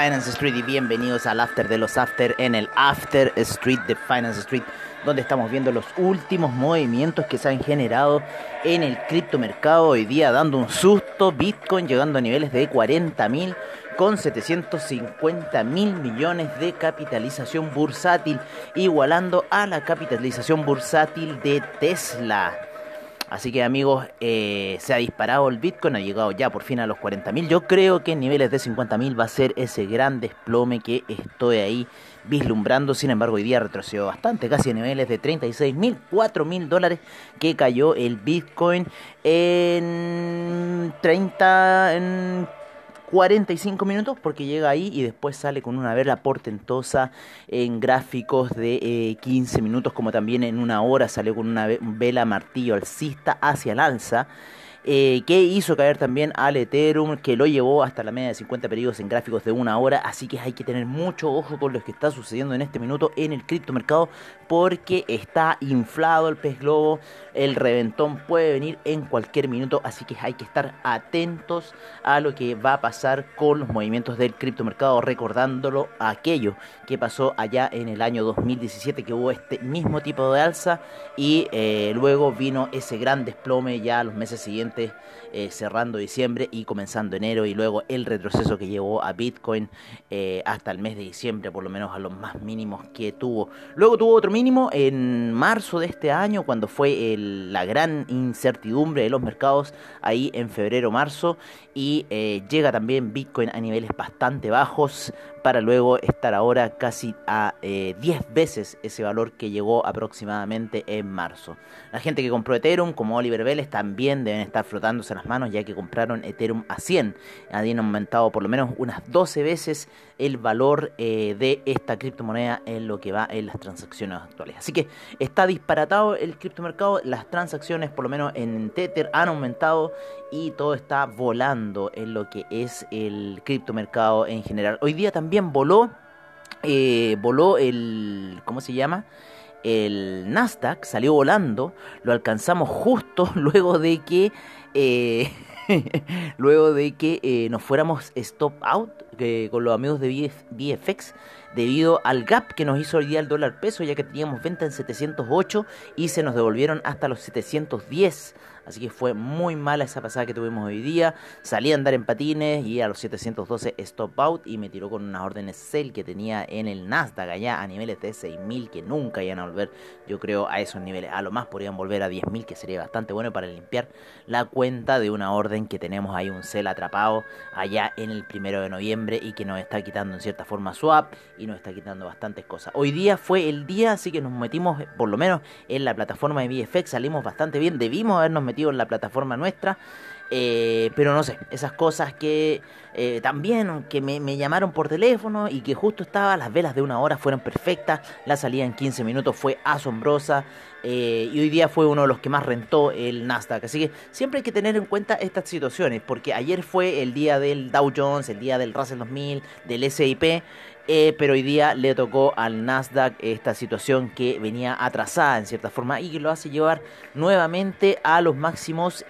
Finance Street y bienvenidos al After de los After en el After Street de Finance Street, donde estamos viendo los últimos movimientos que se han generado en el criptomercado hoy día, dando un susto, Bitcoin llegando a niveles de 40 mil con 750 mil millones de capitalización bursátil, igualando a la capitalización bursátil de Tesla. Así que amigos, eh, se ha disparado el Bitcoin, ha llegado ya por fin a los 40.000. Yo creo que en niveles de 50.000 va a ser ese gran desplome que estoy ahí vislumbrando. Sin embargo, hoy día retrocedió bastante, casi a niveles de 36.000, 4.000 dólares que cayó el Bitcoin en 30, en 45 minutos porque llega ahí y después sale con una vela portentosa en gráficos de 15 eh, minutos como también en una hora salió con una vela martillo alcista hacia el alza eh, que hizo caer también al Ethereum, que lo llevó hasta la media de 50 periodos en gráficos de una hora. Así que hay que tener mucho ojo con lo que está sucediendo en este minuto en el criptomercado, porque está inflado el pez globo. El reventón puede venir en cualquier minuto, así que hay que estar atentos a lo que va a pasar con los movimientos del criptomercado, recordándolo aquello que pasó allá en el año 2017, que hubo este mismo tipo de alza y eh, luego vino ese gran desplome ya los meses siguientes parte eh, cerrando diciembre y comenzando enero y luego el retroceso que llevó a Bitcoin eh, hasta el mes de diciembre, por lo menos a los más mínimos que tuvo. Luego tuvo otro mínimo en marzo de este año, cuando fue la gran incertidumbre de los mercados, ahí en febrero-marzo, y eh, llega también Bitcoin a niveles bastante bajos para luego estar ahora casi a 10 veces ese valor que llegó aproximadamente en marzo. La gente que compró Ethereum, como Oliver Vélez, también deben estar frotándose las manos ya que compraron Ethereum a 100. Han aumentado por lo menos unas 12 veces el valor eh, de esta criptomoneda en lo que va en las transacciones actuales. Así que está disparatado el criptomercado, las transacciones por lo menos en Tether han aumentado y todo está volando en lo que es el criptomercado en general. Hoy día también voló, eh, voló el, ¿cómo se llama? el Nasdaq salió volando, lo alcanzamos justo luego de que eh, luego de que eh, nos fuéramos stop out con los amigos de BFX debido al gap que nos hizo hoy día el dólar peso ya que teníamos venta en 708 y se nos devolvieron hasta los 710 Así que fue muy mala esa pasada que tuvimos hoy día. Salí a andar en patines y a los 712 stop out y me tiró con unas órdenes sell que tenía en el Nasdaq allá a niveles de 6.000 que nunca iban a volver, yo creo, a esos niveles. A lo más podrían volver a 10.000 que sería bastante bueno para limpiar la cuenta de una orden que tenemos ahí un sell atrapado allá en el primero de noviembre y que nos está quitando en cierta forma swap y nos está quitando bastantes cosas. Hoy día fue el día, así que nos metimos por lo menos en la plataforma de VFX, salimos bastante bien, debimos habernos metido en la plataforma nuestra. Eh, pero no sé, esas cosas que eh, también que me, llamaron por teléfono y que justo estaba, las velas de una hora fueron perfectas, la salida en 15 minutos fue asombrosa eh, y hoy día fue uno de los que más rentó el Nasdaq. Así que siempre hay que tener en cuenta estas situaciones, porque ayer fue el día del Dow Jones, el día del Russell 2000, del SIP pero hoy día le tocó al Nasdaq esta situación que venía atrasada en cierta forma y que lo hace llevar nuevamente a los máximos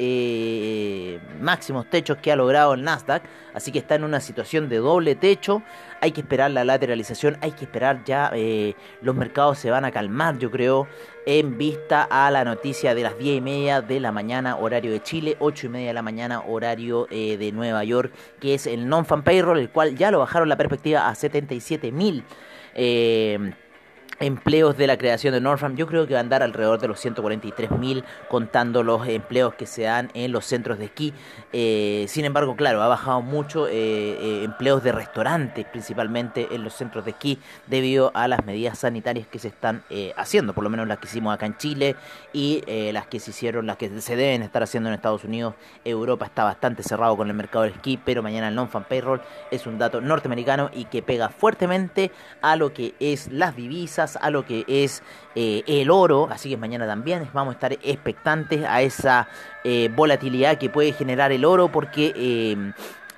máximos techos que ha logrado el Nasdaq así que está en una situación de doble techo hay que esperar la lateralización hay que esperar ya eh, los mercados se van a calmar yo creo en vista a la noticia de las 10 y media de la mañana horario de Chile, 8 y media de la mañana horario eh, de Nueva York, que es el non-fan payroll, el cual ya lo bajaron la perspectiva a 77 mil. Empleos de la creación de Northam, yo creo que va a andar alrededor de los 143.000 contando los empleos que se dan en los centros de esquí. Eh, sin embargo, claro, ha bajado mucho eh, eh, empleos de restaurantes, principalmente en los centros de esquí, debido a las medidas sanitarias que se están haciendo, por lo menos las que hicimos acá en Chile y las que se hicieron, las que se deben estar haciendo en Estados Unidos. Europa está bastante cerrado con el mercado del esquí, pero mañana el non-fan payroll es un dato norteamericano y que pega fuertemente a lo que es las divisas a lo que es eh, el oro, así que mañana también vamos a estar expectantes a esa eh, volatilidad que puede generar el oro porque eh,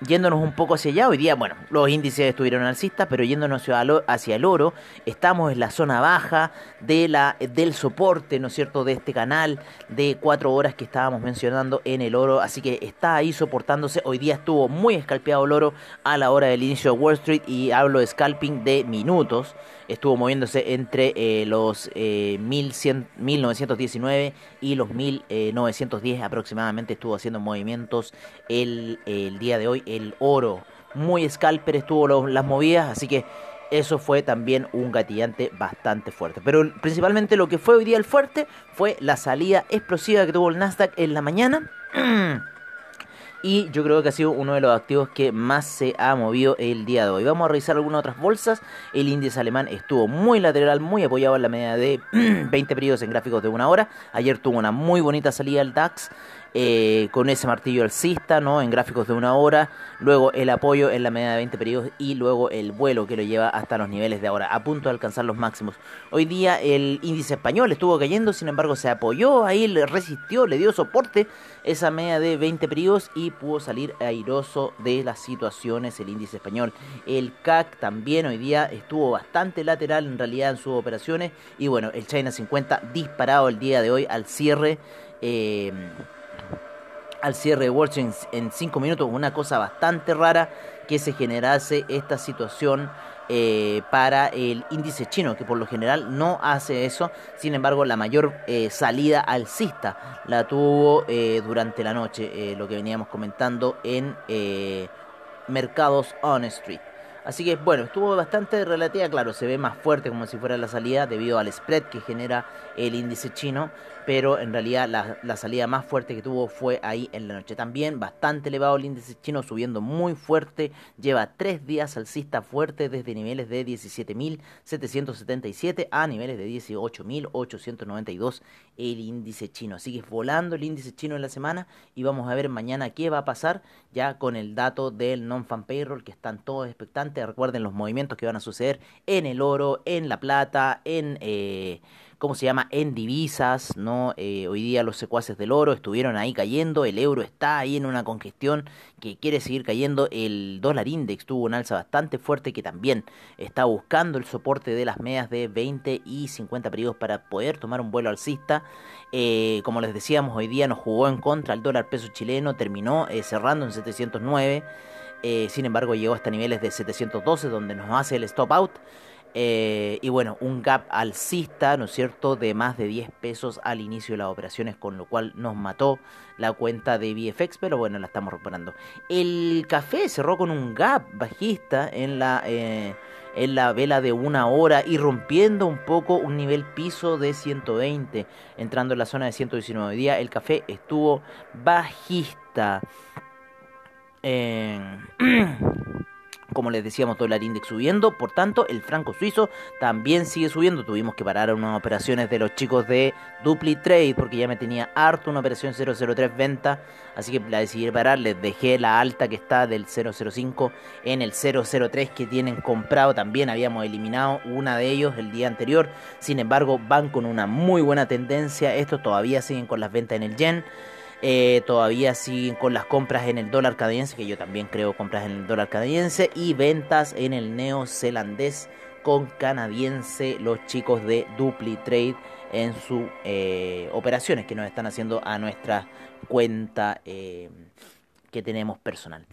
yéndonos un poco hacia allá, hoy día, bueno, los índices estuvieron alcistas, pero yéndonos hacia el oro, estamos en la zona baja de la, del soporte, ¿no es cierto?, de este canal de cuatro horas que estábamos mencionando en el oro, así que está ahí soportándose. Hoy día estuvo muy escalpeado el oro a la hora del inicio de Wall Street y hablo de scalping de minutos. Estuvo moviéndose entre eh, los eh, 1100, 1919 y los 1910 aproximadamente. Estuvo haciendo movimientos el, el día de hoy el oro. Muy scalper estuvo las movidas, así que eso fue también un gatillante bastante fuerte. Pero principalmente lo que fue hoy día el fuerte fue la salida explosiva que tuvo el Nasdaq en la mañana. y yo creo que ha sido uno de los activos que más se ha movido el día de hoy. Vamos a revisar algunas otras bolsas. El índice alemán estuvo muy lateral, muy apoyado en la media de 20 periodos en gráficos de una hora. Ayer tuvo una muy bonita salida el DAX. Eh, con ese martillo alcista, ¿no? En gráficos de una hora, luego el apoyo en la media de 20 periodos y luego el vuelo que lo lleva hasta los niveles de ahora, a punto de alcanzar los máximos. Hoy día el índice español estuvo cayendo, sin embargo se apoyó ahí, le resistió, le dio soporte esa media de 20 periodos y pudo salir airoso de las situaciones el índice español. El CAC también hoy día estuvo bastante lateral en realidad en sus operaciones y bueno, el China 50 disparado el día de hoy al cierre. Eh, al cierre de Wall Street en 5 minutos, una cosa bastante rara que se generase esta situación eh, para el índice chino, que por lo general no hace eso. Sin embargo, la mayor eh, salida alcista la tuvo eh, durante la noche, lo que veníamos comentando en mercados on street. Así que bueno, estuvo bastante relativa, claro, se ve más fuerte como si fuera la salida debido al spread que genera el índice chino, pero en realidad la, salida más fuerte que tuvo fue ahí en la noche. También bastante elevado el índice chino, subiendo muy fuerte, lleva tres días alcista fuerte desde niveles de 17.777 a niveles de 18.892 el índice chino. Sigue volando el índice chino en la semana y vamos a ver mañana qué va a pasar ya con el dato del non-fan payroll que están todos expectantes Recuerden los movimientos que van a suceder en el oro, en la plata, en... Eh, ¿cómo se llama? En divisas, ¿no? Eh, hoy día los secuaces del oro estuvieron ahí cayendo, el euro está ahí en una congestión que quiere seguir cayendo, el dólar index tuvo una alza bastante fuerte que también está buscando el soporte de las medias de 20 y 50 periodos para poder tomar un vuelo alcista. Eh, como les decíamos, hoy día nos jugó en contra el dólar peso chileno, terminó cerrando en 709. Eh, sin embargo, llegó hasta niveles de 712, donde nos hace el stop out. Eh, y bueno, un gap alcista, ¿no es cierto?, de más de 10 pesos al inicio de las operaciones, con lo cual nos mató la cuenta de VFX, pero bueno, la estamos recuperando. El café cerró con un gap bajista en la, eh, en la vela de una hora y rompiendo un poco un nivel piso de 120, entrando en la zona de 119. Hoy día el café estuvo bajista. como les decíamos, dólar index subiendo, por tanto, el franco suizo también sigue subiendo. Tuvimos que parar unas operaciones de los chicos de Dupli Trade porque ya me tenía harto una operación 003 venta, así que la decidí parar. Les dejé la alta que está del 005 en el 003 que tienen comprado. También habíamos eliminado una de ellos el día anterior. Sin embargo, van con una muy buena tendencia. Estos todavía siguen con las ventas en el yen. Eh, todavía siguen con las compras en el dólar canadiense, que yo también creo compras en el dólar canadiense, y ventas en el neozelandés con canadiense, los chicos de Dupli Trade en sus eh, operaciones que nos están haciendo a nuestra cuenta eh, que tenemos personal.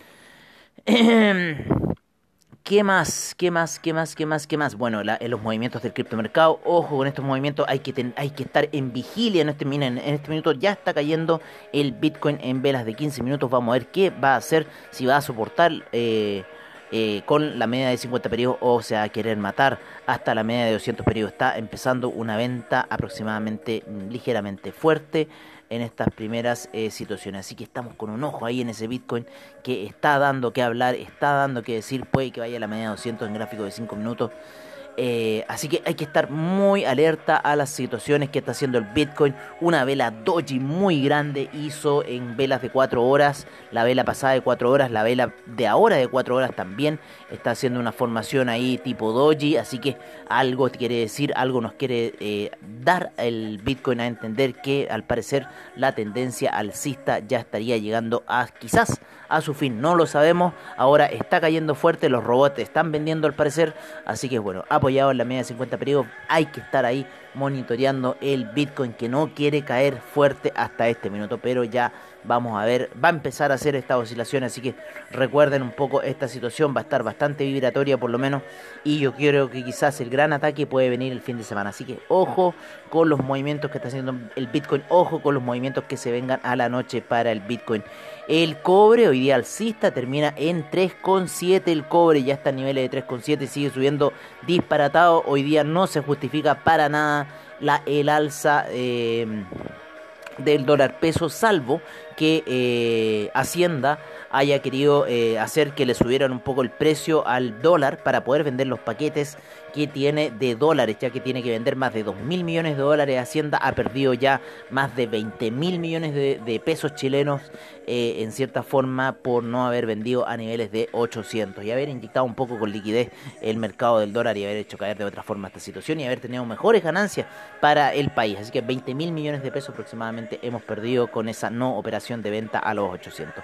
¿Qué más? ¿Qué más? ¿Qué más? ¿Qué más? ¿Qué más? Bueno, en los movimientos del criptomercado, ojo con estos movimientos, hay que, hay que estar en vigilia. En este, en este minuto ya está cayendo el Bitcoin en velas de 15 minutos. Vamos a ver qué va a hacer, si va a soportar eh, eh, con la media de 50 periodos o sea a querer matar hasta la media de 200 periodos. Está empezando una venta aproximadamente mm, ligeramente fuerte en estas primeras eh, situaciones. Así que estamos con un ojo ahí en ese Bitcoin que está dando que hablar, está dando que decir, puede que vaya a la media de 200 en gráfico de 5 minutos. Eh, así que hay que estar muy alerta a las situaciones que está haciendo el Bitcoin. Una vela doji muy grande hizo en velas de 4 horas, la vela pasada de 4 horas, la vela de ahora de 4 horas también está haciendo una formación ahí tipo doji. Así que algo quiere decir, algo nos quiere eh, dar el Bitcoin a entender que al parecer la tendencia alcista ya estaría llegando a quizás a su fin. No lo sabemos. Ahora está cayendo fuerte, los robots están vendiendo al parecer. Así que bueno, apoyado en la media de 50 periodos, hay que estar ahí monitoreando el Bitcoin que no quiere caer fuerte hasta este minuto, pero ya vamos a ver, va a empezar a hacer esta oscilación, así que recuerden un poco esta situación, va a estar bastante vibratoria por lo menos, y yo creo que quizás el gran ataque puede venir el fin de semana, así que ojo con los movimientos que está haciendo el Bitcoin, ojo con los movimientos que se vengan a la noche para el Bitcoin. El cobre hoy día alcista termina en 3,7. El cobre ya está a niveles de 3,7. Sigue subiendo disparatado. Hoy día no se justifica para nada la, el alza eh, del dólar peso, salvo que eh, Hacienda haya querido eh, hacer que le subieran un poco el precio al dólar para poder vender los paquetes que tiene de dólares, ya que tiene que vender más de 2 mil millones de dólares. Hacienda ha perdido ya más de 20 mil millones de, pesos chilenos eh, en cierta forma por no haber vendido a niveles de 800 y haber inyectado un poco con liquidez el mercado del dólar y haber hecho caer de otra forma esta situación y haber tenido mejores ganancias para el país. Así que 20 mil millones de pesos aproximadamente hemos perdido con esa no operación de venta a los 800.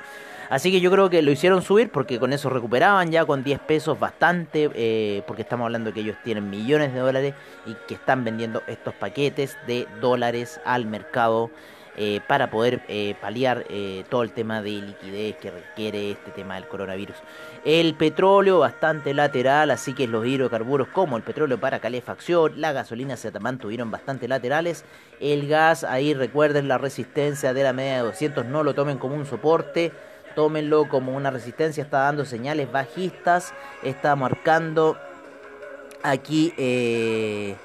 Así que yo creo que lo hicieron subir porque con eso recuperaban ya con 10 pesos bastante, eh, porque estamos hablando que ellos tienen millones de dólares y que están vendiendo estos paquetes de dólares al mercado eh, para poder eh, paliar todo el tema de liquidez que requiere este tema del coronavirus. El petróleo bastante lateral, así que los hidrocarburos como el petróleo para calefacción, la gasolina se mantuvieron bastante laterales. El gas, ahí recuerden la resistencia de la media de 200, no lo tomen como un soporte tómenlo como una resistencia, está dando señales bajistas, está marcando aquí eh,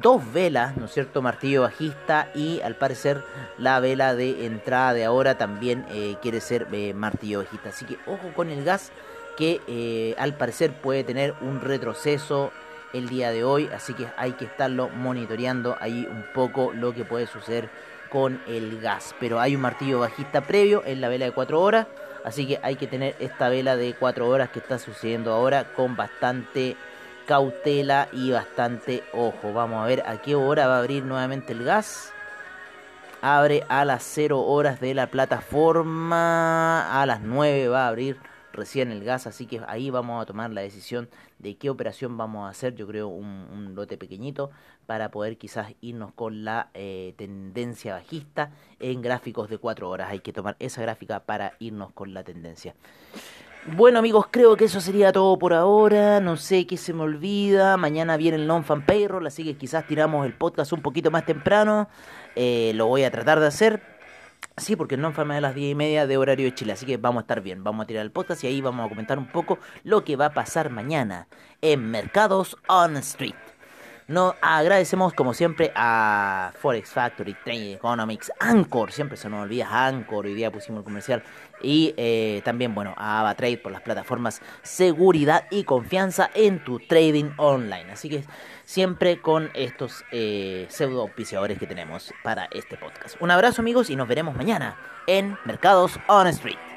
dos velas, ¿no es cierto? Martillo bajista y al parecer la vela de entrada de ahora también eh, quiere ser eh, martillo bajista. Así que ojo con el gas que al parecer puede tener un retroceso el día de hoy, así que hay que estarlo monitoreando ahí un poco lo que puede suceder con el gas. Pero hay un martillo bajista previo en la vela de 4 horas. Así que hay que tener esta vela de 4 horas que está sucediendo ahora con bastante cautela y bastante ojo. Vamos a ver a qué hora va a abrir nuevamente el gas. Abre a las 0 horas de la plataforma. A las 9 va a abrir recién el gas, así que ahí vamos a tomar la decisión de qué operación vamos a hacer, yo creo un, lote pequeñito para poder quizás irnos con la eh, tendencia bajista en gráficos de 4 horas, hay que tomar esa gráfica para irnos con la tendencia. Bueno amigos, creo que eso sería todo por ahora. No sé qué se me olvida. Mañana viene el non-fan payroll, así que quizás tiramos el podcast un poquito más temprano. Eh, lo voy a tratar de hacer. Sí, porque no fue más de las 10 y media de horario de Chile, así que vamos a estar bien. Vamos a tirar el podcast y ahí vamos a comentar un poco lo que va a pasar mañana en Mercados on Street. No agradecemos como siempre a Forex Factory, Trade Economics, Anchor, siempre se nos olvida Anchor, hoy día pusimos el comercial y eh, también, bueno, a AvaTrade por las plataformas seguridad y confianza en tu trading online. Así que siempre con estos eh, pseudo auspiciadores que tenemos para este podcast. Un abrazo amigos y nos veremos mañana en Mercados on Street.